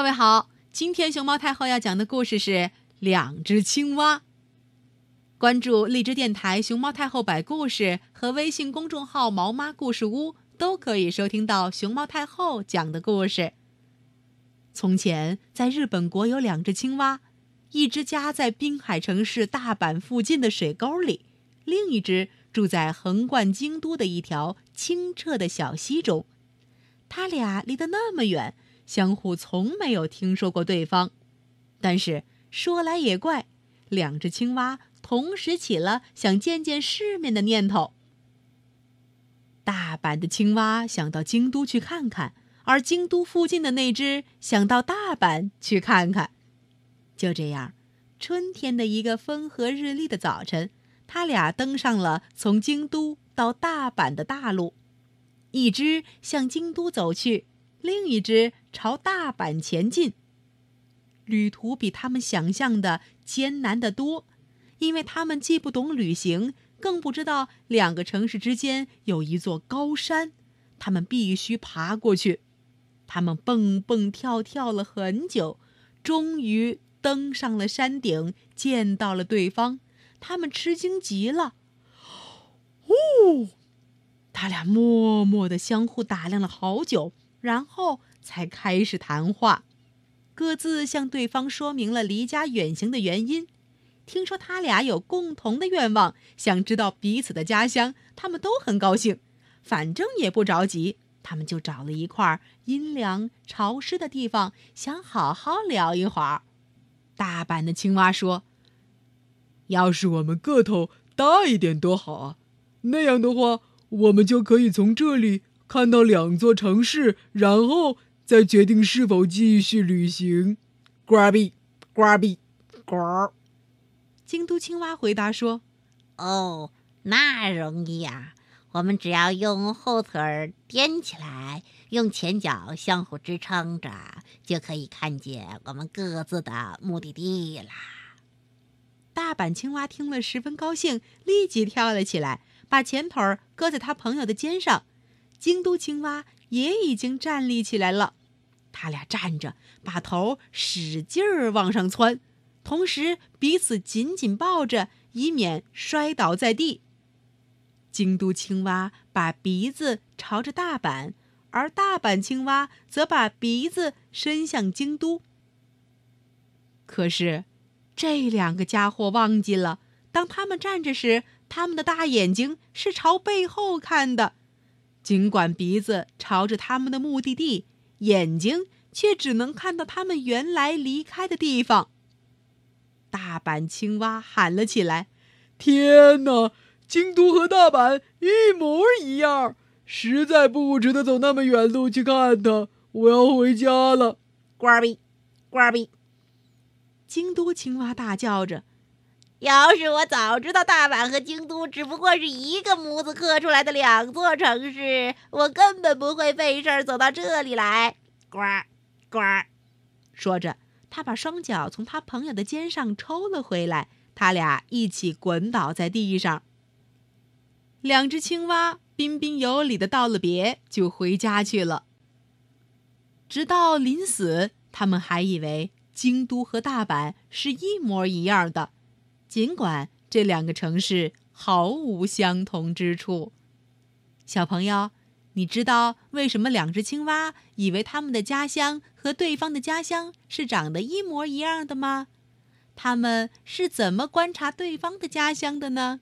各位好，今天熊猫太后要讲的故事是《两只青蛙》。关注荔枝电台熊猫太后摆故事和微信公众号“毛妈故事屋”，都可以收听到熊猫太后讲的故事。从前，在日本国有两只青蛙，一只家在滨海城市大阪附近的水沟里，另一只住在横贯京都的一条清澈的小溪中。它俩离得那么远。相互从没有听说过对方，但是说来也怪，两只青蛙同时起了想见见世面的念头。大阪的青蛙想到京都去看看，而京都附近的那只想到大阪去看看。就这样，春天的一个风和日丽的早晨，他俩登上了从京都到大阪的大路，一只向京都走去。另一只朝大阪前进。旅途比他们想象的艰难得多，因为他们既不懂旅行，更不知道两个城市之间有一座高山，他们必须爬过去。他们蹦蹦跳跳了很久，终于登上了山顶，见到了对方。他们吃惊极了。哦，他俩默默地相互打量了好久。然后才开始谈话，各自向对方说明了离家远行的原因。听说他俩有共同的愿望，想知道彼此的家乡，他们都很高兴。反正也不着急，他们就找了一块阴凉潮湿的地方，想好好聊一会儿。大阪的青蛙说：“要是我们个头大一点多好啊！那样的话，我们就可以从这里。”看到两座城市，然后再决定是否继续旅行。呱比，呱比，呱。京都青蛙回答说：“哦，那容易呀！我们只要用后腿儿踮起来，用前脚相互支撑着，就可以看见我们各自的目的地啦。”大阪青蛙听了十分高兴，立即跳了起来，把前腿儿搁在他朋友的肩上。京都青蛙也已经站立起来了，他俩站着，把头使劲儿往上窜，同时彼此紧紧抱着，以免摔倒在地。京都青蛙把鼻子朝着大阪，而大阪青蛙则把鼻子伸向京都。可是，这两个家伙忘记了，当他们站着时，他们的大眼睛是朝背后看的。尽管鼻子朝着他们的目的地，眼睛却只能看到他们原来离开的地方。大阪青蛙喊了起来：“天哪！京都和大阪一模一样，实在不值得走那么远路去看它。我要回家了。”呱比，呱比。京都青蛙大叫着。要是我早知道大阪和京都只不过是一个模子刻出来的两座城市，我根本不会费事儿走到这里来。呱，呱，说着，他把双脚从他朋友的肩上抽了回来，他俩一起滚倒在地上。两只青蛙彬彬有礼的道了别，就回家去了。直到临死，他们还以为京都和大阪是一模一样的。尽管这两个城市毫无相同之处，小朋友，你知道为什么两只青蛙以为他们的家乡和对方的家乡是长得一模一样的吗？他们是怎么观察对方的家乡的呢？